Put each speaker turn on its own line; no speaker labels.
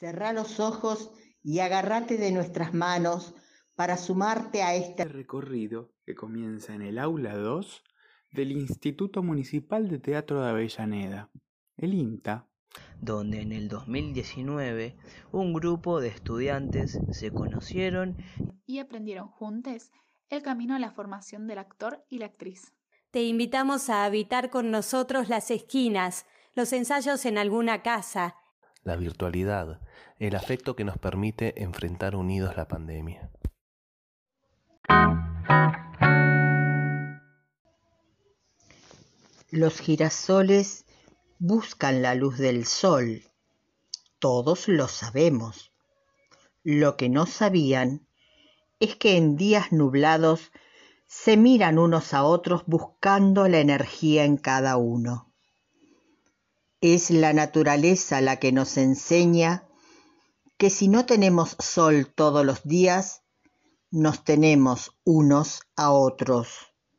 Cerrá los ojos y agárrate de nuestras manos para sumarte a este
recorrido que comienza en el aula 2 del Instituto Municipal de Teatro de Avellaneda, el INTA,
donde en el 2019 un grupo de estudiantes se conocieron
y aprendieron juntos el camino a la formación del actor y la actriz.
Te invitamos a habitar con nosotros las esquinas, los ensayos en alguna casa,
la virtualidad, el afecto que nos permite enfrentar unidos la pandemia.
Los girasoles buscan la luz del sol. Todos lo sabemos. Lo que no sabían es que en días nublados se miran unos a otros buscando la energía en cada uno. Es la naturaleza la que nos enseña que si no tenemos sol todos los días, nos tenemos unos a otros.